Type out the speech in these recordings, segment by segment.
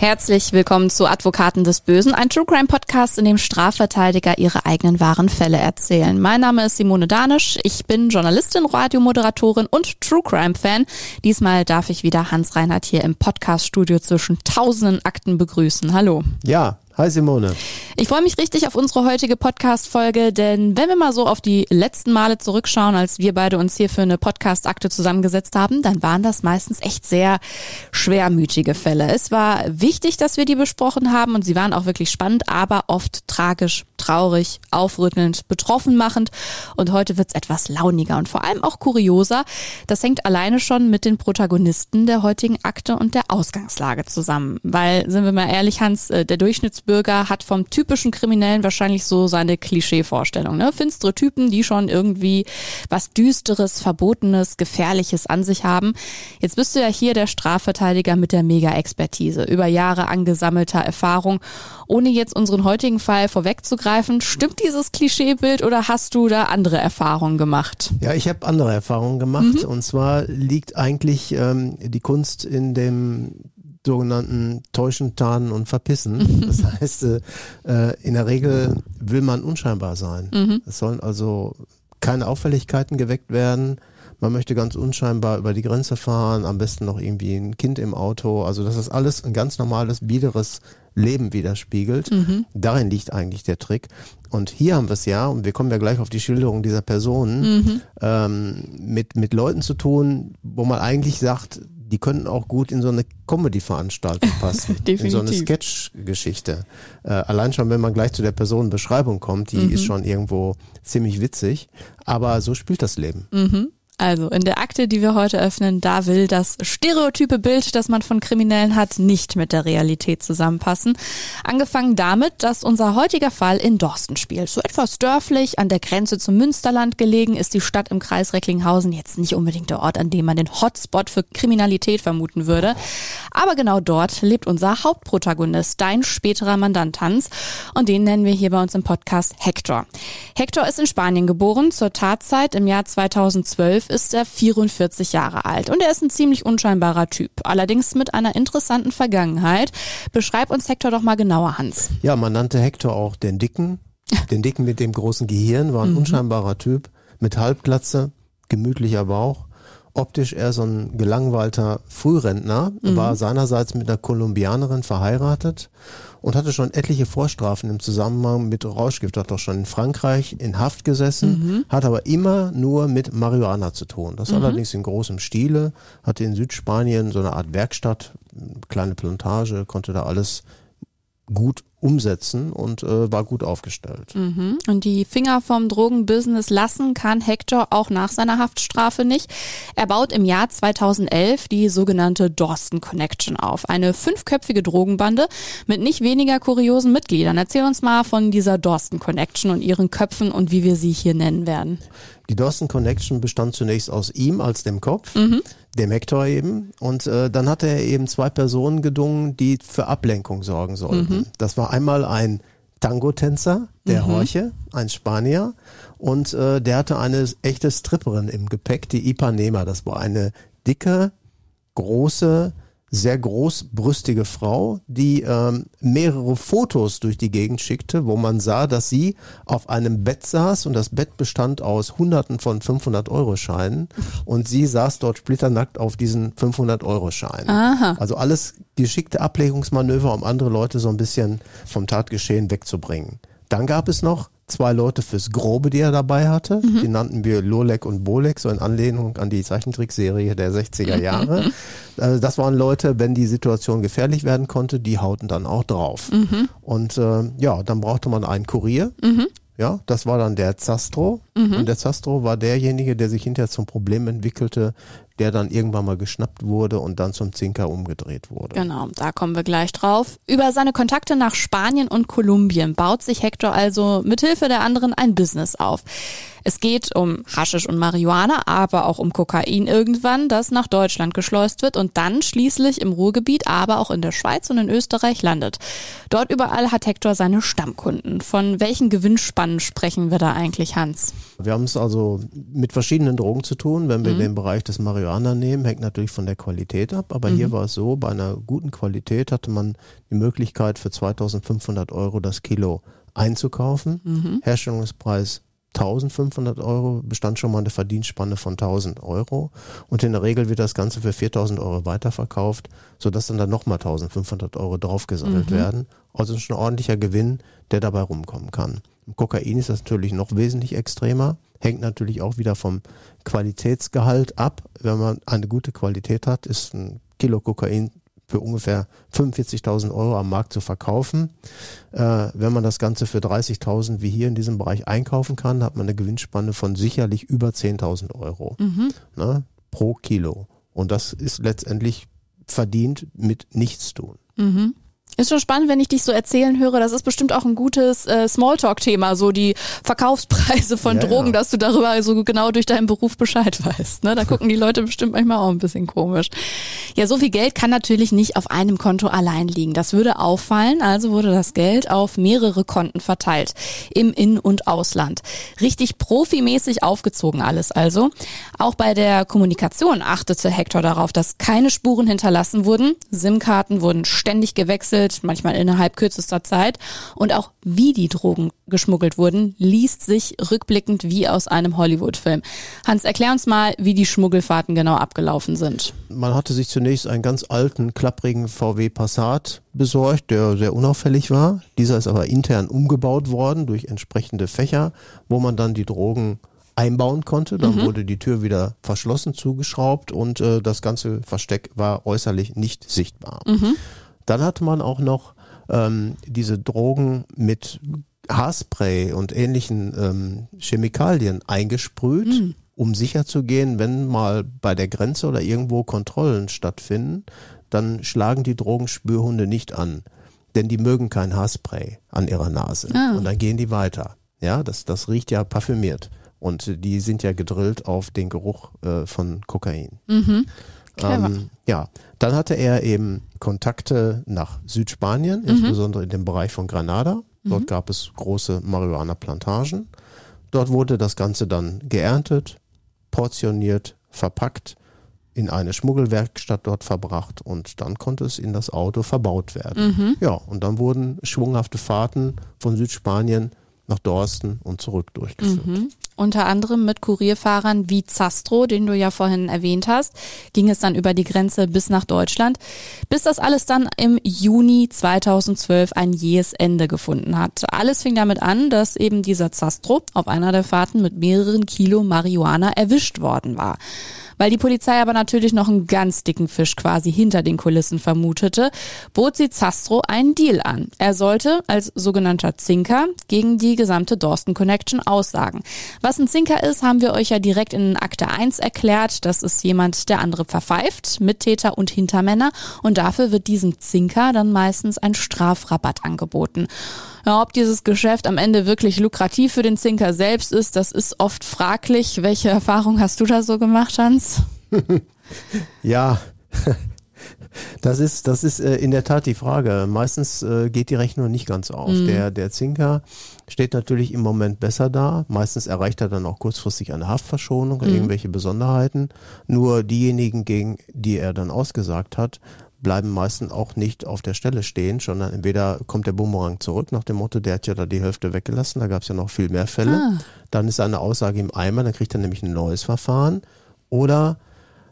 Herzlich willkommen zu Advokaten des Bösen, ein True Crime Podcast, in dem Strafverteidiger ihre eigenen wahren Fälle erzählen. Mein Name ist Simone Danisch, ich bin Journalistin, Radiomoderatorin und True Crime Fan. Diesmal darf ich wieder Hans Reinhardt hier im Podcast-Studio zwischen tausenden Akten begrüßen. Hallo. Ja, Hi Simone. Ich freue mich richtig auf unsere heutige Podcast-Folge, denn wenn wir mal so auf die letzten Male zurückschauen, als wir beide uns hier für eine Podcast-Akte zusammengesetzt haben, dann waren das meistens echt sehr schwermütige Fälle. Es war wichtig, dass wir die besprochen haben und sie waren auch wirklich spannend, aber oft tragisch, traurig, aufrüttelnd, betroffen machend und heute wird's etwas launiger und vor allem auch kurioser. Das hängt alleine schon mit den Protagonisten der heutigen Akte und der Ausgangslage zusammen. Weil, sind wir mal ehrlich, Hans, äh, der Durchschnitts Bürger hat vom typischen Kriminellen wahrscheinlich so seine Klischeevorstellung. Ne? Finstere Typen, die schon irgendwie was Düsteres, Verbotenes, Gefährliches an sich haben. Jetzt bist du ja hier der Strafverteidiger mit der Mega-Expertise, über Jahre angesammelter Erfahrung. Ohne jetzt unseren heutigen Fall vorwegzugreifen, stimmt dieses Klischeebild oder hast du da andere Erfahrungen gemacht? Ja, ich habe andere Erfahrungen gemacht. Mhm. Und zwar liegt eigentlich ähm, die Kunst in dem sogenannten Täuschen, Tarnen und Verpissen. Das heißt, äh, in der Regel will man unscheinbar sein. Mhm. Es sollen also keine Auffälligkeiten geweckt werden. Man möchte ganz unscheinbar über die Grenze fahren, am besten noch irgendwie ein Kind im Auto. Also dass das alles ein ganz normales, biederes Leben widerspiegelt. Mhm. Darin liegt eigentlich der Trick. Und hier haben wir es ja, und wir kommen ja gleich auf die Schilderung dieser Personen, mhm. ähm, mit, mit Leuten zu tun, wo man eigentlich sagt, die könnten auch gut in so eine Comedy-Veranstaltung passen. in so eine Sketch-Geschichte. Äh, allein schon, wenn man gleich zu der Personenbeschreibung kommt, die mhm. ist schon irgendwo ziemlich witzig. Aber so spielt das Leben. Mhm. Also in der Akte, die wir heute öffnen, da will das stereotype Bild, das man von Kriminellen hat, nicht mit der Realität zusammenpassen. Angefangen damit, dass unser heutiger Fall in Dorsten spielt. So etwas dörflich, an der Grenze zum Münsterland gelegen, ist die Stadt im Kreis Recklinghausen jetzt nicht unbedingt der Ort, an dem man den Hotspot für Kriminalität vermuten würde. Aber genau dort lebt unser Hauptprotagonist, dein späterer Mandant Hans. Und den nennen wir hier bei uns im Podcast Hector. Hector ist in Spanien geboren, zur Tatzeit im Jahr 2012 ist er 44 Jahre alt und er ist ein ziemlich unscheinbarer Typ, allerdings mit einer interessanten Vergangenheit. Beschreib uns Hector doch mal genauer, Hans. Ja, man nannte Hector auch den Dicken. Den Dicken mit dem großen Gehirn war ein mhm. unscheinbarer Typ mit Halbglatze, gemütlicher Bauch optisch eher so ein gelangweilter Frührentner, mhm. war seinerseits mit einer Kolumbianerin verheiratet und hatte schon etliche Vorstrafen im Zusammenhang mit Rauschgift, hat doch schon in Frankreich in Haft gesessen, mhm. hat aber immer nur mit Marihuana zu tun. Das mhm. allerdings in großem Stile, hatte in Südspanien so eine Art Werkstatt, kleine Plantage, konnte da alles gut umsetzen und äh, war gut aufgestellt. Mhm. Und die Finger vom Drogenbusiness lassen kann Hector auch nach seiner Haftstrafe nicht. Er baut im Jahr 2011 die sogenannte Dorsten Connection auf, eine fünfköpfige Drogenbande mit nicht weniger kuriosen Mitgliedern. Erzähl uns mal von dieser Dorsten Connection und ihren Köpfen und wie wir sie hier nennen werden. Die Dorsten Connection bestand zunächst aus ihm als dem Kopf, mhm dem Hector eben. Und äh, dann hat er eben zwei Personen gedungen, die für Ablenkung sorgen sollten. Mhm. Das war einmal ein Tango-Tänzer, der mhm. Horche, ein Spanier. Und äh, der hatte eine echte Stripperin im Gepäck, die Ipanema. Das war eine dicke, große, sehr großbrüstige Frau, die ähm, mehrere Fotos durch die Gegend schickte, wo man sah, dass sie auf einem Bett saß und das Bett bestand aus Hunderten von 500 Euro Scheinen und sie saß dort splitternackt auf diesen 500 Euro Scheinen. Aha. Also alles geschickte Ablegungsmanöver, um andere Leute so ein bisschen vom Tatgeschehen wegzubringen. Dann gab es noch zwei Leute fürs Grobe, die er dabei hatte. Mhm. Die nannten wir Lolek und Bolek, so in Anlehnung an die Zeichentrickserie der 60er Jahre. also das waren Leute, wenn die Situation gefährlich werden konnte, die hauten dann auch drauf. Mhm. Und äh, ja, dann brauchte man einen Kurier. Mhm. Ja, das war dann der Zastro. Und der Zastro war derjenige, der sich hinterher zum Problem entwickelte, der dann irgendwann mal geschnappt wurde und dann zum Zinker umgedreht wurde. Genau, da kommen wir gleich drauf. Über seine Kontakte nach Spanien und Kolumbien baut sich Hector also mithilfe der anderen ein Business auf. Es geht um Haschisch und Marihuana, aber auch um Kokain irgendwann, das nach Deutschland geschleust wird und dann schließlich im Ruhrgebiet, aber auch in der Schweiz und in Österreich landet. Dort überall hat Hector seine Stammkunden. Von welchen Gewinnspannen sprechen wir da eigentlich, Hans? Wir haben es also mit verschiedenen Drogen zu tun. Wenn wir Mhm. den Bereich des Marihuana nehmen, hängt natürlich von der Qualität ab. Aber Mhm. hier war es so, bei einer guten Qualität hatte man die Möglichkeit für 2500 Euro das Kilo einzukaufen. Mhm. Herstellungspreis 1500 Euro, bestand schon mal eine Verdienstspanne von 1000 Euro. Und in der Regel wird das Ganze für 4000 Euro weiterverkauft, sodass dann da nochmal 1500 Euro draufgesammelt werden. Also schon ein ordentlicher Gewinn, der dabei rumkommen kann. Im Kokain ist das natürlich noch wesentlich extremer, hängt natürlich auch wieder vom Qualitätsgehalt ab. Wenn man eine gute Qualität hat, ist ein Kilo Kokain für ungefähr 45.000 Euro am Markt zu verkaufen. Äh, wenn man das Ganze für 30.000 wie hier in diesem Bereich einkaufen kann, hat man eine Gewinnspanne von sicherlich über 10.000 Euro ne, pro Kilo. Und das ist letztendlich verdient mit nichts tun. Ist schon spannend, wenn ich dich so erzählen höre. Das ist bestimmt auch ein gutes äh, Smalltalk-Thema, so die Verkaufspreise von Ja, Drogen, ja. dass du darüber so genau durch deinen Beruf Bescheid weißt. Ne? Da gucken die Leute bestimmt manchmal auch ein bisschen komisch. Ja, so viel Geld kann natürlich nicht auf einem Konto allein liegen. Das würde auffallen, also wurde das Geld auf mehrere Konten verteilt. Im In- und Ausland. Richtig profimäßig aufgezogen alles also. Auch bei der Kommunikation achtete Hector darauf, dass keine Spuren hinterlassen wurden. SIM-Karten wurden ständig gewechselt, manchmal innerhalb kürzester Zeit. Und auch wie die Drogen geschmuggelt wurden, liest sich rückblickend wie aus einem Hollywood-Film. Hans, erklär uns mal, wie die Schmuggelfahrten genau abgelaufen sind. Man hatte sich zunächst einen ganz alten, klapprigen VW Passat besorgt, der sehr unauffällig war. Dieser ist aber intern umgebaut worden durch entsprechende Fächer, wo man dann die Drogen einbauen konnte. Dann wurde die Tür wieder verschlossen, zugeschraubt und äh, das ganze Versteck war äußerlich nicht sichtbar. Dann hatte man auch noch ähm, diese Drogen mit Haarspray und ähnlichen ähm, Chemikalien eingesprüht, um sicherzugehen, wenn mal bei der Grenze oder irgendwo Kontrollen stattfinden, dann schlagen die Drogenspürhunde nicht an. Denn die mögen kein Haarspray an ihrer Nase. Ah. Und dann gehen die weiter. Ja, das, das riecht ja parfümiert. Und die sind ja gedrillt auf den Geruch äh, von Kokain. Clever. Ähm, ja, dann hatte er eben Kontakte nach Südspanien, insbesondere in dem Bereich von Granada. Dort gab es große Marihuana-Plantagen. Dort wurde das Ganze dann geerntet, portioniert, verpackt, in eine Schmuggelwerkstatt dort verbracht und dann konnte es in das Auto verbaut werden. Ja, und dann wurden schwunghafte Fahrten von Südspanien nach Dorsten und zurück durchgeführt. Unter anderem mit Kurierfahrern wie Zastro, den du ja vorhin erwähnt hast, ging es dann über die Grenze bis nach Deutschland, bis das alles dann im Juni 2012 ein jähes Ende gefunden hat. Alles fing damit an, dass eben dieser Zastro auf einer der Fahrten mit mehreren Kilo Marihuana erwischt worden war. Weil die Polizei aber natürlich noch einen ganz dicken Fisch quasi hinter den Kulissen vermutete, bot sie Zastro einen Deal an. Er sollte als sogenannter Zinker gegen die gesamte Dorsten Connection aussagen. Was ein Zinker ist, haben wir euch ja direkt in Akte 1 erklärt. Das ist jemand, der andere verpfeift, Mittäter und Hintermänner. Und dafür wird diesem Zinker dann meistens ein Strafrabatt angeboten. Ja, ob dieses Geschäft am Ende wirklich lukrativ für den Zinker selbst ist, das ist oft fraglich. Welche Erfahrung hast du da so gemacht, Hans? Ja, das ist, das ist äh, in der Tat die Frage. Meistens äh, geht die Rechnung nicht ganz auf. Der, der Zinker steht natürlich im Moment besser da. Meistens erreicht er dann auch kurzfristig eine Haftverschonung oder irgendwelche Besonderheiten. Nur diejenigen, gegen die er dann ausgesagt hat, bleiben meistens auch nicht auf der Stelle stehen, sondern entweder kommt der Bumerang zurück nach dem Motto, der hat ja da die Hälfte weggelassen, da gab es ja noch viel mehr Fälle. Dann ist seine Aussage im Eimer, dann kriegt er nämlich ein neues Verfahren. Oder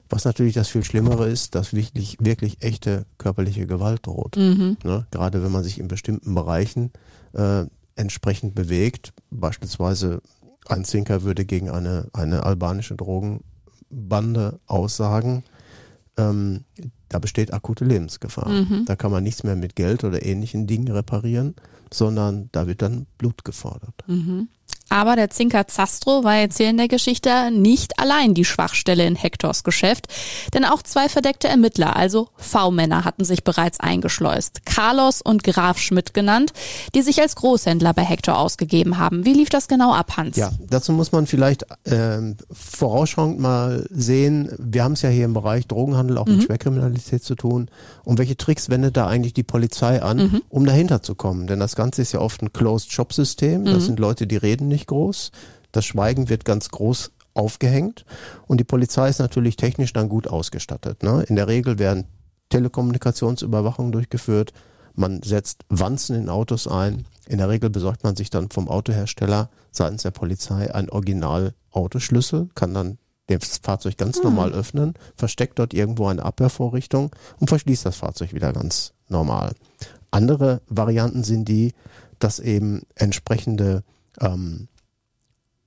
was natürlich das viel Schlimmere ist, dass wirklich, wirklich echte körperliche Gewalt droht. Ne? Gerade wenn man sich in bestimmten Bereichen äh, entsprechend bewegt. Beispielsweise ein Zinker würde gegen eine, eine albanische Drogenbande aussagen, ähm, da besteht akute Lebensgefahr. Da kann man nichts mehr mit Geld oder ähnlichen Dingen reparieren, sondern da wird dann Blut gefordert. Aber der Zinker Zastro war jetzt hier in der Geschichte nicht allein die Schwachstelle in Hectors Geschäft, denn auch zwei verdeckte Ermittler, also V-Männer, hatten sich bereits eingeschleust. Carlos und Graf Schmidt genannt, die sich als Großhändler bei Hector ausgegeben haben. Wie lief das genau ab, Hans? Ja, dazu muss man vielleicht ähm, vorausschauend mal sehen, wir haben es ja hier im Bereich Drogenhandel auch mit Schwerkriminalität zu tun. Und welche Tricks wendet da eigentlich die Polizei an, um dahinter zu kommen? Denn das Ganze ist ja oft ein Closed-Shop-System. Das sind Leute, die reden nicht groß. Das Schweigen wird ganz groß aufgehängt. Und die Polizei ist natürlich technisch dann gut ausgestattet. Ne? In der Regel werden Telekommunikationsüberwachungen durchgeführt. Man setzt Wanzen in Autos ein. In der Regel besorgt man sich dann vom Autohersteller seitens der Polizei einen Original-Autoschlüssel, kann dann das Fahrzeug ganz normal öffnen, versteckt dort irgendwo eine Abwehrvorrichtung und verschließt das Fahrzeug wieder ganz normal. Andere Varianten sind die, dass eben entsprechende ähm,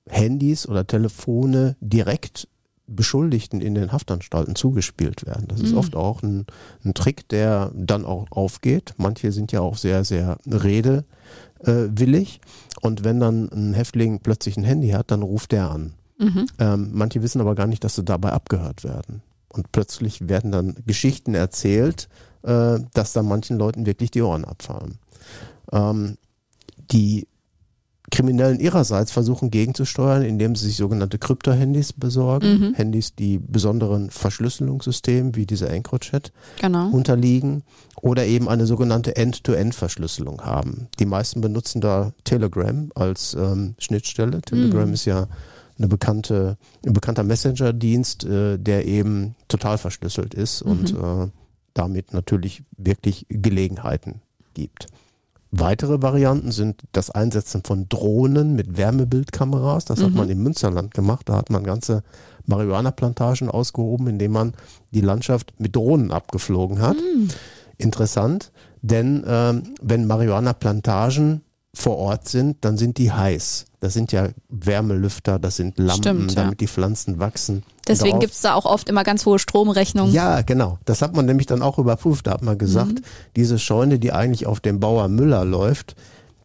Handys oder Telefone direkt Beschuldigten in den Haftanstalten zugespielt werden. Das ist oft auch ein, ein Trick, der dann auch aufgeht. Manche sind ja auch sehr, sehr redewillig. Und wenn dann ein Häftling plötzlich ein Handy hat, dann ruft er an. Ähm, manche wissen aber gar nicht, dass sie dabei abgehört werden. Und plötzlich werden dann Geschichten erzählt, äh, dass da manchen Leuten wirklich die Ohren abfallen. Ähm, die Kriminellen ihrerseits versuchen gegenzusteuern, indem sie sich sogenannte Krypto-Handys besorgen. Handys, die besonderen Verschlüsselungssystemen wie diese EncroChat Genau. unterliegen oder eben eine sogenannte End-to-End-Verschlüsselung haben. Die meisten benutzen da Telegram als ähm, Schnittstelle. Telegram ist ja eine bekannte, ein bekannter Messenger-Dienst, äh, der eben total verschlüsselt ist und äh, damit natürlich wirklich Gelegenheiten gibt. Weitere Varianten sind das Einsetzen von Drohnen mit Wärmebildkameras. Das hat man im Münsterland gemacht. Da hat man ganze Marihuana-Plantagen ausgehoben, indem man die Landschaft mit Drohnen abgeflogen hat. Interessant, denn ähm, wenn Marihuana-Plantagen vor Ort sind, dann sind die heiß. Das sind ja Wärmelüfter, das sind Lampen, Stimmt, ja. damit die Pflanzen wachsen. Deswegen Darauf- gibt's da auch oft immer ganz hohe Stromrechnungen. ja, genau. Das hat man nämlich dann auch überprüft. Da hat man gesagt, Mhm. diese Scheune, die eigentlich auf dem Bauer Müller läuft,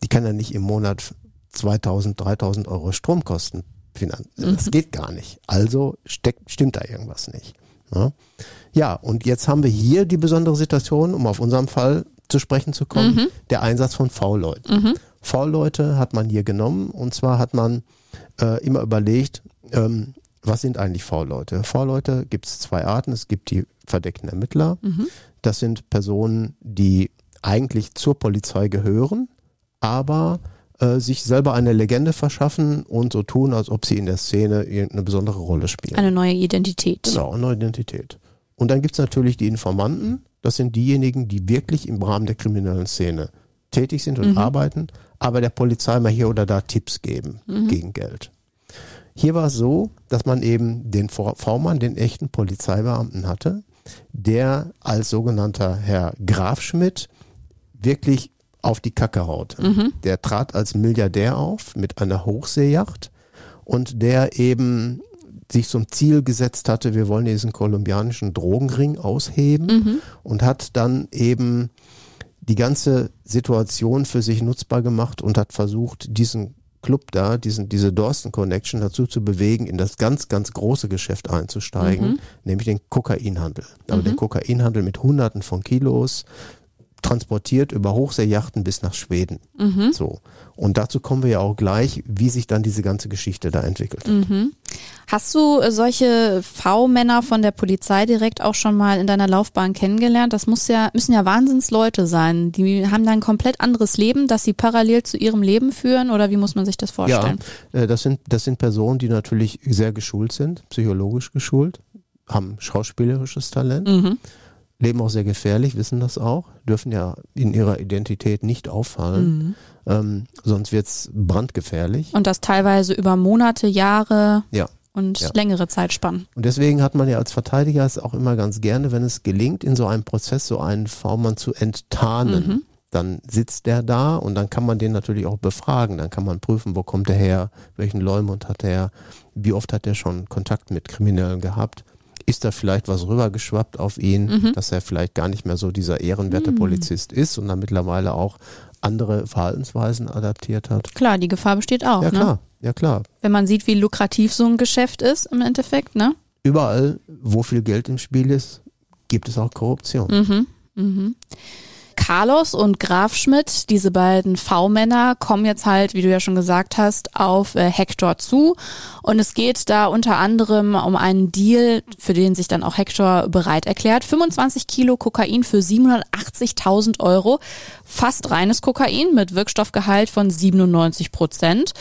die kann ja nicht im Monat 2000, 3000 Euro Strom kosten. Finan- Mhm. Das geht gar nicht. Also steckt, stimmt da irgendwas nicht. Ja? ja, und jetzt haben wir hier die besondere Situation, um auf unserem Fall zu sprechen zu kommen, Mhm. der Einsatz von V-Leuten. V-Leute hat man hier genommen und zwar hat man äh, immer überlegt, ähm, was sind eigentlich V-Leute? V-Leute gibt es zwei Arten. Es gibt die verdeckten Ermittler. Das sind Personen, die eigentlich zur Polizei gehören, aber äh, sich selber eine Legende verschaffen und so tun, als ob sie in der Szene irgendeine besondere Rolle spielen. Eine neue Identität. Genau, eine neue Identität. Und dann gibt's natürlich die Informanten. Das sind diejenigen, die wirklich im Rahmen der kriminellen Szene tätig sind und arbeiten, aber der Polizei mal hier oder da Tipps geben gegen Geld. Hier war es so, dass man eben den V-Mann, den echten Polizeibeamten hatte, der als sogenannter Herr Grafschmidt wirklich auf die Kacke haut. Der trat als Milliardär auf mit einer Hochseejacht und der eben sich zum Ziel gesetzt hatte, wir wollen diesen kolumbianischen Drogenring ausheben und hat dann eben die ganze Situation für sich nutzbar gemacht und hat versucht, diesen Club da, diesen, diese Dorsten Connection dazu zu bewegen, in das ganz, ganz große Geschäft einzusteigen, nämlich den Kokainhandel. Aber den Kokainhandel mit Hunderten von Kilos, transportiert über Hochseejachten bis nach Schweden. So. Und dazu kommen wir ja auch gleich, wie sich dann diese ganze Geschichte da entwickelt. Hast du äh, solche V-Männer von der Polizei direkt auch schon mal in deiner Laufbahn kennengelernt? Das muss ja, müssen ja Wahnsinnsleute sein. Die haben dann ein komplett anderes Leben, das sie parallel zu ihrem Leben führen oder wie muss man sich das vorstellen? Ja, äh, das sind, das sind Personen, die natürlich sehr geschult sind, psychologisch geschult, haben schauspielerisches Talent, Mhm. Leben auch sehr gefährlich, wissen das auch, dürfen ja in ihrer Identität nicht auffallen, Mhm. ähm, sonst wird's brandgefährlich. Und das teilweise über Monate, Jahre Ja. und Ja. längere Zeitspannen. Und deswegen hat man ja als Verteidiger es auch immer ganz gerne, wenn es gelingt, in so einem Prozess so einen V-Mann zu enttarnen. Dann sitzt der da und dann kann man den natürlich auch befragen. Dann kann man prüfen, wo kommt er her, welchen Leumund hat er, wie oft hat er schon Kontakt mit Kriminellen gehabt. Ist da vielleicht was rübergeschwappt auf ihn, dass er vielleicht gar nicht mehr so dieser ehrenwerte Polizist ist und dann mittlerweile auch andere Verhaltensweisen adaptiert hat? Klar, die Gefahr besteht auch. Ja, ne? klar. ja klar. Wenn man sieht, wie lukrativ so ein Geschäft ist im Endeffekt, ne? Überall, wo viel Geld im Spiel ist, gibt es auch Korruption. Mhm. Mhm. Carlos und Graf Schmidt, diese beiden V-Männer, kommen jetzt halt, wie du ja schon gesagt hast, auf äh, Hector zu. Und es geht da unter anderem um einen Deal, für den sich dann auch Hector bereit erklärt. 25 Kilo Kokain für 780.000 Euro. Fast reines Kokain mit Wirkstoffgehalt von 97 Prozent.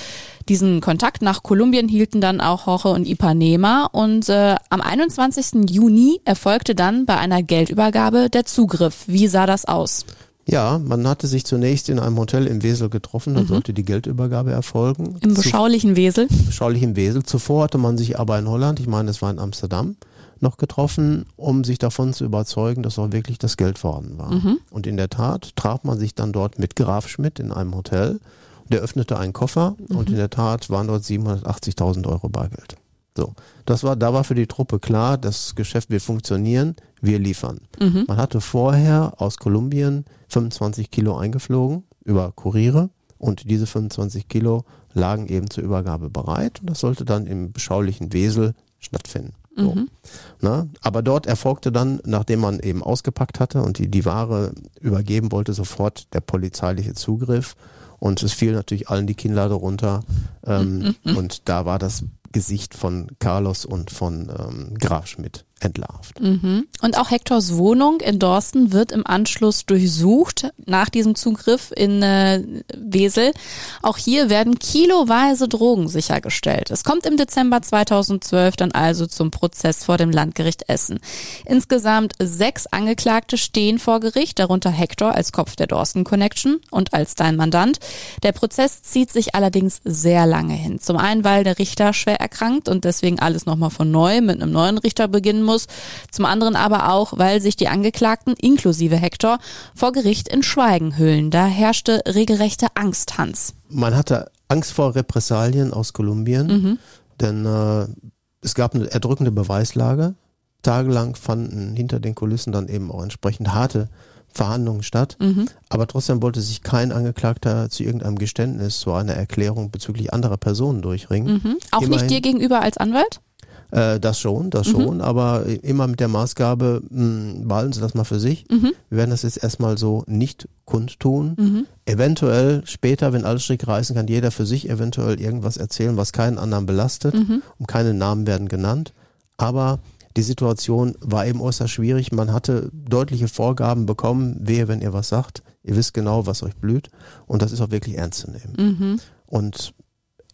Diesen Kontakt nach Kolumbien hielten dann auch Jorge und Ipanema und äh, am 21. Juni erfolgte dann bei einer Geldübergabe der Zugriff. Wie sah das aus? Ja, man hatte sich zunächst in einem Hotel im Wesel getroffen, dann mhm. sollte die Geldübergabe erfolgen. Im beschaulichen Wesel? Im beschaulichen Wesel. Zuvor hatte man sich aber in Holland, ich meine, es war in Amsterdam, noch getroffen, um sich davon zu überzeugen, dass auch wirklich das Geld vorhanden war. Mhm. Und in der Tat traf man sich dann dort mit Graf Schmidt in einem Hotel der öffnete einen Koffer mhm. und in der Tat waren dort 780.000 Euro Bargeld. So, das war, da war für die Truppe klar, das Geschäft wird funktionieren, wir liefern. Mhm. Man hatte vorher aus Kolumbien 25 Kilo eingeflogen über Kuriere und diese 25 Kilo lagen eben zur Übergabe bereit und das sollte dann im beschaulichen Wesel stattfinden. So. Mhm. Na, aber dort erfolgte dann, nachdem man eben ausgepackt hatte und die, die Ware übergeben wollte, sofort der polizeiliche Zugriff und es fiel natürlich allen die Kinnlade runter. Ähm, mhm. Und da war das Gesicht von Carlos und von ähm, Graf Schmidt entlarvt. Mhm. Und auch Hectors Wohnung in Dorsten wird im Anschluss durchsucht nach diesem Zugriff in äh, Wesel. Auch hier werden kiloweise Drogen sichergestellt. Es kommt im Dezember 2012 dann also zum Prozess vor dem Landgericht Essen. Insgesamt sechs Angeklagte stehen vor Gericht, darunter Hector als Kopf der Dorsten Connection und als dein Mandant. Der Prozess zieht sich allerdings sehr lange hin. Zum einen, weil der Richter schwer erkrankt und deswegen alles nochmal von neu mit einem neuen Richter beginnen muss muss. Zum anderen aber auch, weil sich die Angeklagten inklusive Hector vor Gericht in Schweigen hüllen. Da herrschte regelrechte Angst, Hans. Man hatte Angst vor Repressalien aus Kolumbien, mhm. denn äh, es gab eine erdrückende Beweislage. Tagelang fanden hinter den Kulissen dann eben auch entsprechend harte Verhandlungen statt. Mhm. Aber trotzdem wollte sich kein Angeklagter zu irgendeinem Geständnis, zu einer Erklärung bezüglich anderer Personen durchringen. Mhm. Auch Immerhin, nicht dir gegenüber als Anwalt? Äh, das schon, das mhm. schon, aber immer mit der Maßgabe, mh, hm, behalten Sie das mal für sich. Mhm. Wir werden das jetzt erstmal so nicht kundtun. Mhm. Eventuell später, wenn alles Stricke reißen, kann jeder für sich eventuell irgendwas erzählen, was keinen anderen belastet mhm. und keine Namen werden genannt. Aber die Situation war eben äußerst schwierig. Man hatte deutliche Vorgaben bekommen, wehe, wenn ihr was sagt. Ihr wisst genau, was euch blüht. Und das ist auch wirklich ernst zu nehmen. Mhm. Und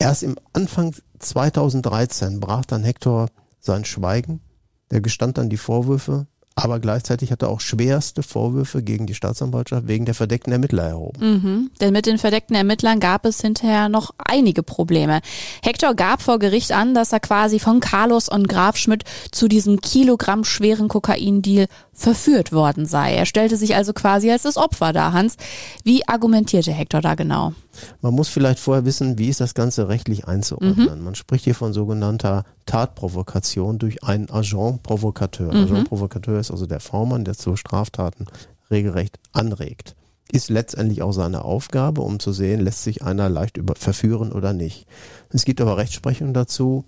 Erst im Anfang 2013 brach dann Hector sein Schweigen. Er gestand dann die Vorwürfe, aber gleichzeitig hat er auch schwerste Vorwürfe gegen die Staatsanwaltschaft wegen der verdeckten Ermittler erhoben. Mhm, denn mit den verdeckten Ermittlern gab es hinterher noch einige Probleme. Hector gab vor Gericht an, dass er quasi von Carlos und Graf Schmidt zu diesem Kilogramm schweren Kokaindeal verführt worden sei. Er stellte sich also quasi als das Opfer dar, Hans. Wie argumentierte Hector da genau? Man muss vielleicht vorher wissen, wie ist das Ganze rechtlich einzuordnen. Mhm. Man spricht hier von sogenannter Tatprovokation durch einen Agent Provocateur. Mhm. Agent Provocateur ist also der V-Mann, der zu Straftaten regelrecht anregt. Ist letztendlich auch seine Aufgabe, um zu sehen, lässt sich einer leicht über verführen oder nicht. Es gibt aber Rechtsprechung dazu,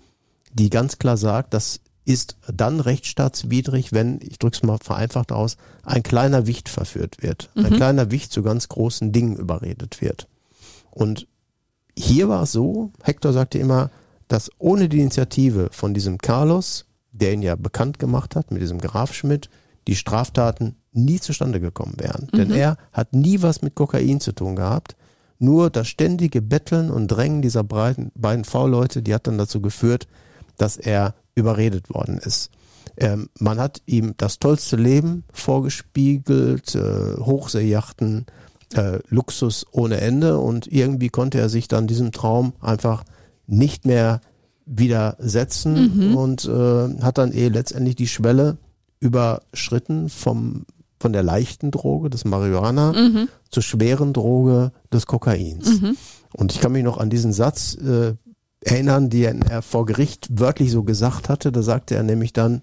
die ganz klar sagt, dass ist dann rechtsstaatswidrig, wenn, ich drücke es mal vereinfacht aus, ein kleiner Wicht verführt wird. Mhm. Ein kleiner Wicht zu ganz großen Dingen überredet wird. Und hier war es so, Hector sagte immer, dass ohne die Initiative von diesem Carlos, der ihn ja bekannt gemacht hat, mit diesem Graf Schmidt, die Straftaten nie zustande gekommen wären. Mhm. Denn er hat nie was mit Kokain zu tun gehabt. Nur das ständige Betteln und Drängen dieser beiden, beiden V-Leute, die hat dann dazu geführt, dass er überredet worden ist. Ähm, man hat ihm das tollste Leben vorgespiegelt, äh, Hochseejachten, äh, Luxus ohne Ende und irgendwie konnte er sich dann diesem Traum einfach nicht mehr widersetzen mhm. und äh, hat dann eh letztendlich die Schwelle überschritten vom von der leichten Droge des Marihuana mhm. zur schweren Droge des Kokains. Mhm. Und ich kann mich noch an diesen Satz äh, erinnern, die er vor Gericht wörtlich so gesagt hatte. Da sagte er nämlich dann,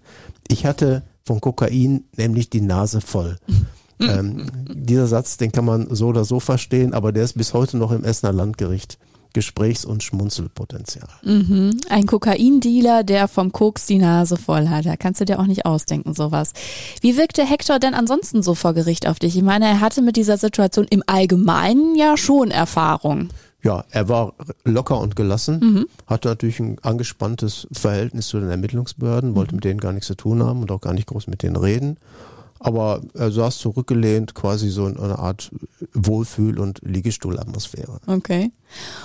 ich hatte von Kokain nämlich die Nase voll. Mhm. ähm, dieser Satz, den kann man so oder so verstehen, aber der ist bis heute noch im Essener Landgericht Gesprächs- und Schmunzelpotenzial. Mhm. Ein Kokaindealer, der vom Koks die Nase voll hat. Da kannst du dir auch nicht ausdenken, sowas. Wie wirkte Hector denn ansonsten so vor Gericht auf dich? Ich meine, er hatte mit dieser Situation im Allgemeinen ja schon Erfahrung. Ja, er war locker und gelassen, hatte natürlich ein angespanntes Verhältnis zu den Ermittlungsbehörden, wollte mit denen gar nichts zu tun haben und auch gar nicht groß mit denen reden. Aber er saß zurückgelehnt, quasi so in einer Art Wohlfühl- und Liegestuhlatmosphäre. Okay.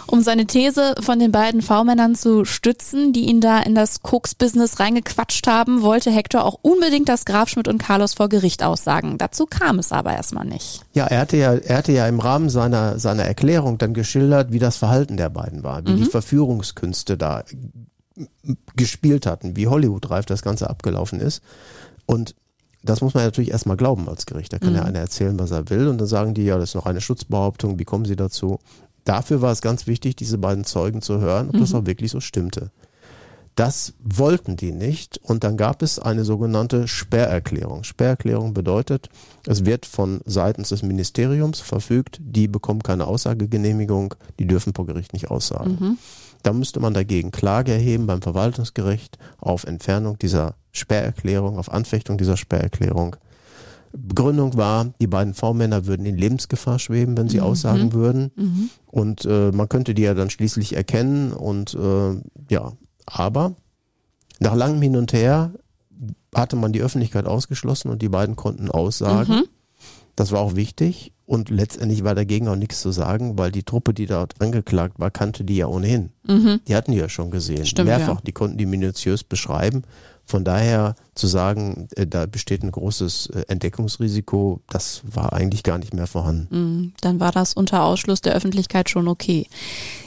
Um seine These von den beiden V-Männern zu stützen, die ihn da in das Koks-Business reingequatscht haben, wollte Hector auch unbedingt, dass Graf Schmidt und Carlos vor Gericht aussagen. Dazu kam es aber erstmal nicht. Ja, er hatte ja, er hatte ja im Rahmen seiner, seiner Erklärung dann geschildert, wie das Verhalten der beiden war, wie die Verführungskünste da gespielt hatten, wie Hollywood-reif das Ganze abgelaufen ist. Und das muss man natürlich erstmal glauben als Gericht. Da kann ja einer erzählen, was er will und dann sagen die, ja, das ist noch eine Schutzbehauptung, wie kommen sie dazu? Dafür war es ganz wichtig, diese beiden Zeugen zu hören, ob das auch wirklich so stimmte. Das wollten die nicht und dann gab es eine sogenannte Sperrerklärung. Sperrerklärung bedeutet, es wird von seitens des Ministeriums verfügt, die bekommen keine Aussagegenehmigung, die dürfen vor Gericht nicht aussagen. Da müsste man dagegen Klage erheben beim Verwaltungsgericht auf Entfernung dieser Sperrerklärung, auf Anfechtung dieser Sperrerklärung. Begründung war, die beiden V-Männer würden in Lebensgefahr schweben, wenn sie aussagen würden. Und äh, man könnte die ja dann schließlich erkennen. Und äh, ja, aber nach langem Hin und Her hatte man die Öffentlichkeit ausgeschlossen und die beiden konnten aussagen. Das war auch wichtig. Und letztendlich war dagegen auch nichts zu sagen, weil die Truppe, die dort angeklagt war, kannte die ja ohnehin. Die hatten die ja schon gesehen. Stimmt, Mehrfach. ja. Die konnten die minutiös beschreiben. Von daher zu sagen, äh, da besteht ein großes äh, Entdeckungsrisiko, das war eigentlich gar nicht mehr vorhanden. Dann war das unter Ausschluss der Öffentlichkeit schon okay.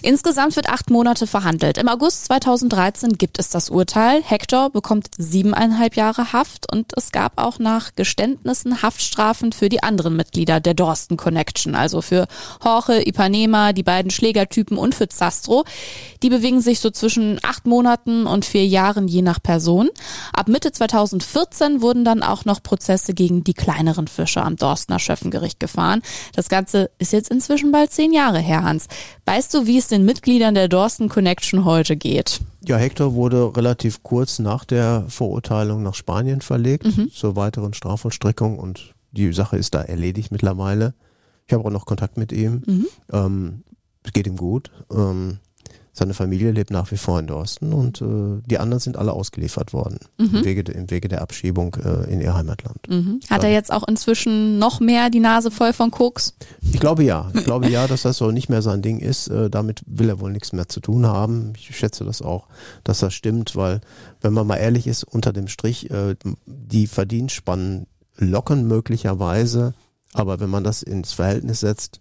Insgesamt wird acht Monate verhandelt. Im August 2013 gibt es das Urteil. Hector bekommt siebeneinhalb Jahre Haft und es gab auch nach Geständnissen Haftstrafen für die anderen Mitglieder der Dorsten Connection, also für Jorge, Ipanema, die beiden Schlägertypen und für Zastro. Die bewegen sich so zwischen acht Monaten und vier Jahren je nach Person. Ab Mitte 2014 wurden dann auch noch Prozesse gegen die kleineren Fische am Dorstener Schöffengericht gefahren. Das Ganze ist jetzt inzwischen bald zehn Jahre her, Hans. Weißt du, wie es den Mitgliedern der Dorsten Connection heute geht? Ja, Hector wurde relativ kurz nach der Verurteilung nach Spanien verlegt zur weiteren Strafvollstreckung und die Sache ist da erledigt mittlerweile. Ich habe auch noch Kontakt mit ihm. Ähm, es geht ihm gut. Ähm, seine Familie lebt nach wie vor in Dorsten und äh, die anderen sind alle ausgeliefert worden im, Wege, im Wege der Abschiebung äh, in ihr Heimatland. Hat er jetzt auch inzwischen noch mehr die Nase voll von Koks? Ich glaube ja. Ich glaube ja, dass das so nicht mehr sein Ding ist. Äh, damit will er wohl nichts mehr zu tun haben. Ich schätze das auch, dass das stimmt, weil, wenn man mal ehrlich ist, unter dem Strich, äh, die Verdienstspannen locken möglicherweise, aber wenn man das ins Verhältnis setzt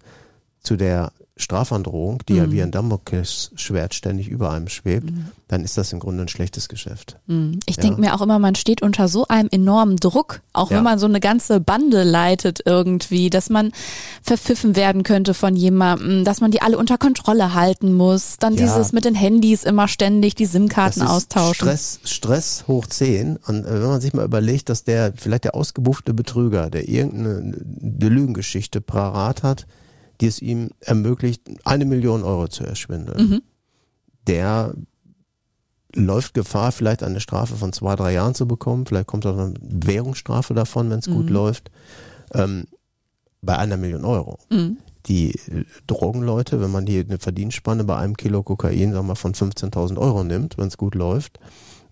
zu der Strafandrohung, die ja wie ein Damoklesschwert ständig über einem schwebt, dann ist das im Grunde ein schlechtes Geschäft. Ich Ja. denke mir auch immer, man steht unter so einem enormen Druck, auch Ja. wenn man so eine ganze Bande leitet irgendwie, dass man verpfiffen werden könnte von jemandem, dass man die alle unter Kontrolle halten muss, dann Ja. dieses mit den Handys immer ständig die SIM-Karten austauschen. Stress, Stress hoch 10. Und äh, wenn man sich mal überlegt, dass der, vielleicht der ausgebuffte Betrüger, der irgendeine eine Lügengeschichte parat hat, die es ihm ermöglicht, eine Million Euro zu erschwindeln, der läuft Gefahr, vielleicht eine Strafe von zwei, drei Jahren zu bekommen. Vielleicht kommt auch eine Währungsstrafe davon, wenn es gut läuft. Ähm, bei einer Million Euro. Die äh, Drogenleute, wenn man die eine Verdienstspanne bei einem Kilo Kokain sagen wir mal, von 15.000 Euro nimmt, wenn es gut läuft,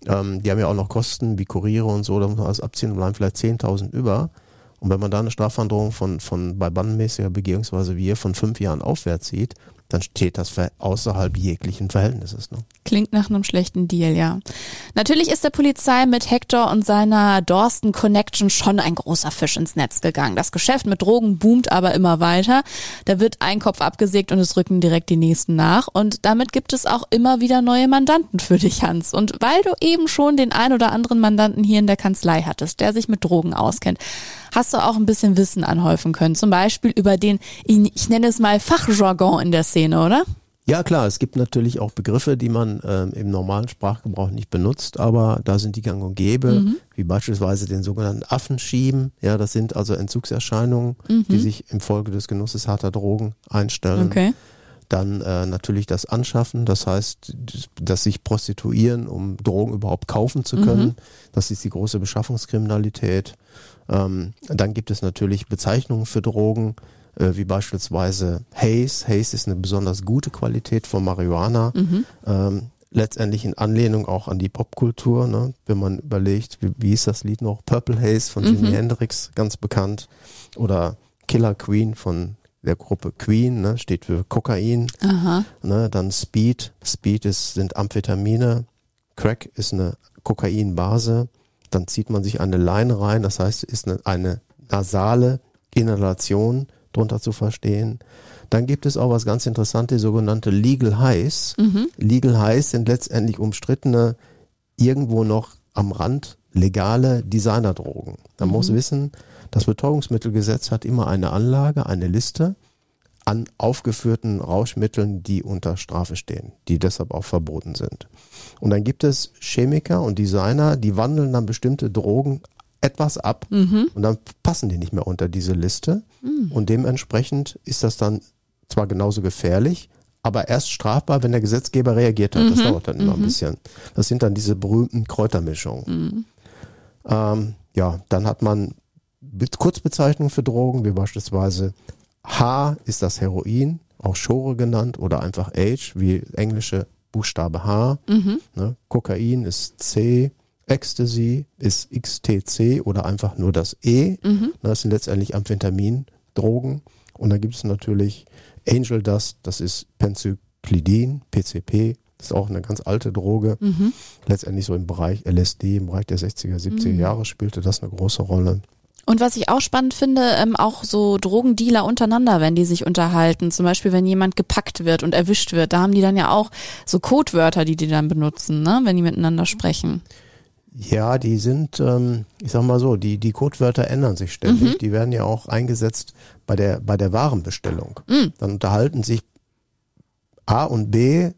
ähm, die haben ja auch noch Kosten wie Kuriere und so, da muss man alles abziehen und bleiben vielleicht 10.000 über. Und wenn man da eine Strafandrohung von, von bei bandenmäßiger Begehungsweise wie hier von fünf Jahren aufwärts sieht, dann steht das außerhalb jeglichen Verhältnisses. Ne? Klingt nach einem schlechten Deal, ja. Natürlich ist der Polizei mit Hector und seiner Dorsten Connection schon ein großer Fisch ins Netz gegangen. Das Geschäft mit Drogen boomt aber immer weiter. Da wird ein Kopf abgesägt und es rücken direkt die nächsten nach. Und damit gibt es auch immer wieder neue Mandanten für dich, Hans. Und weil du eben schon den ein oder anderen Mandanten hier in der Kanzlei hattest, der sich mit Drogen auskennt, hast du auch ein bisschen Wissen anhäufen können. Zum Beispiel über den, ich nenne es mal Fachjargon in der Szene, oder? Ja klar, es gibt natürlich auch Begriffe, die man ähm, im normalen Sprachgebrauch nicht benutzt, aber da sind die gang und gäbe, wie beispielsweise den sogenannten Affenschieben. Ja, das sind also Entzugserscheinungen, die sich infolge des Genusses harter Drogen einstellen. Okay. Dann äh, natürlich das Anschaffen, das heißt, dass sich prostituieren, um Drogen überhaupt kaufen zu können. Mhm. Das ist die große Beschaffungskriminalität. Ähm, dann gibt es natürlich Bezeichnungen für Drogen, äh, wie beispielsweise Haze. Haze ist eine besonders gute Qualität von Marihuana. Mhm. Ähm, letztendlich in Anlehnung auch an die Popkultur, ne? wenn man überlegt, wie, wie ist das Lied noch? Purple Haze von Jimi mhm. Hendrix, ganz bekannt. Oder Killer Queen von der Gruppe Queen, ne, steht für Kokain. Aha. Ne, dann Speed. Speed ist, sind Amphetamine. Crack ist eine Kokainbase. Dann zieht man sich eine Leine rein. Das heißt, ist eine, eine nasale Inhalation drunter zu verstehen. Dann gibt es auch was ganz Interessantes, sogenannte Legal Highs. Mhm. Legal Highs sind letztendlich umstrittene, irgendwo noch am Rand legale Designerdrogen. Man mhm. muss wissen, das Betäubungsmittelgesetz hat immer eine Anlage, eine Liste an aufgeführten Rauschmitteln, die unter Strafe stehen, die deshalb auch verboten sind. Und dann gibt es Chemiker und Designer, die wandeln dann bestimmte Drogen etwas ab mhm. und dann passen die nicht mehr unter diese Liste. Mhm. Und dementsprechend ist das dann zwar genauso gefährlich, aber erst strafbar, wenn der Gesetzgeber reagiert hat. Mhm. Das dauert dann immer ein mhm. bisschen. Das sind dann diese berühmten Kräutermischungen. Mhm. Ähm, ja, dann hat man Kurzbezeichnungen für Drogen, wie beispielsweise H ist das Heroin, auch Schore genannt oder einfach H, wie englische Buchstabe H. Mhm. Ne? Kokain ist C, Ecstasy ist XTC oder einfach nur das E. Mhm. Ne, das sind letztendlich Amphetamin-Drogen. Und dann gibt es natürlich Angel Dust, das ist Penzyklidin, PCP, das ist auch eine ganz alte Droge. Mhm. Letztendlich so im Bereich LSD, im Bereich der 60er, 70er mhm. Jahre spielte das eine große Rolle. Und was ich auch spannend finde, ähm, auch so Drogendealer untereinander, wenn die sich unterhalten. Zum Beispiel, wenn jemand gepackt wird und erwischt wird, da haben die dann ja auch so Codewörter, die die dann benutzen, ne? wenn die miteinander sprechen. Ja, die sind, ähm, ich sag mal so, die, die Codewörter ändern sich ständig. Mhm. Die werden ja auch eingesetzt bei der, bei der Warenbestellung. Mhm. Dann unterhalten sich A und B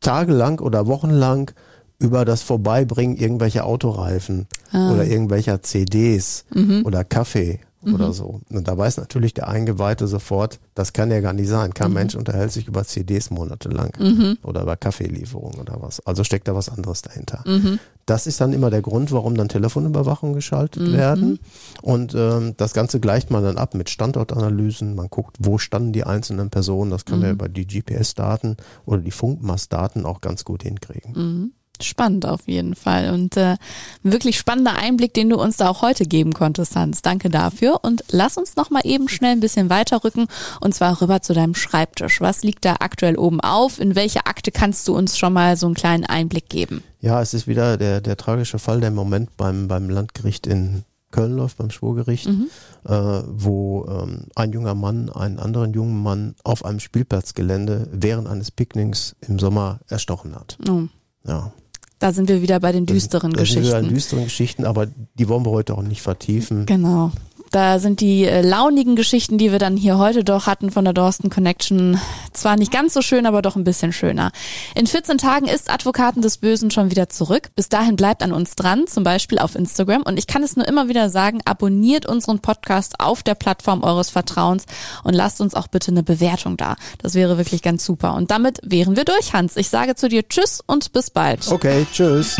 tagelang oder wochenlang über das Vorbeibringen irgendwelcher Autoreifen ah. oder irgendwelcher CDs mhm. oder Kaffee mhm. oder so. Und da weiß natürlich der Eingeweihte sofort, das kann ja gar nicht sein. Kein mhm. Mensch unterhält sich über CDs monatelang mhm. oder über Kaffeelieferungen oder was. Also steckt da was anderes dahinter. Mhm. Das ist dann immer der Grund, warum dann Telefonüberwachung geschaltet mhm. werden. Und ähm, das Ganze gleicht man dann ab mit Standortanalysen. Man guckt, wo standen die einzelnen Personen. Das kann man über die GPS-Daten oder die Funkmastdaten auch ganz gut hinkriegen. Spannend auf jeden Fall und äh, wirklich spannender Einblick, den du uns da auch heute geben konntest, Hans. Danke dafür und lass uns noch mal eben schnell ein bisschen weiterrücken und zwar rüber zu deinem Schreibtisch. Was liegt da aktuell oben auf? In welche Akte kannst du uns schon mal so einen kleinen Einblick geben? Ja, es ist wieder der, der tragische Fall, der im Moment beim, beim Landgericht in Köln läuft, beim Schwurgericht, mhm. äh, wo ähm, ein junger Mann einen anderen jungen Mann auf einem Spielplatzgelände während eines Picknicks im Sommer erstochen hat. Oh. Ja. Da sind wir wieder bei den düsteren da Geschichten. Sind wir bei den düsteren Geschichten, aber die wollen wir heute auch nicht vertiefen. Genau. Da sind die äh, launigen Geschichten, die wir dann hier heute doch hatten von der Dorsten Connection, zwar nicht ganz so schön, aber doch ein bisschen schöner. In 14 Tagen ist Advokaten des Bösen schon wieder zurück. Bis dahin bleibt an uns dran, zum Beispiel auf Instagram. Und ich kann es nur immer wieder sagen, abonniert unseren Podcast auf der Plattform eures Vertrauens und lasst uns auch bitte eine Bewertung da. Das wäre wirklich ganz super. Und damit wären wir durch, Hans. Ich sage zu dir Tschüss und bis bald. Okay, tschüss.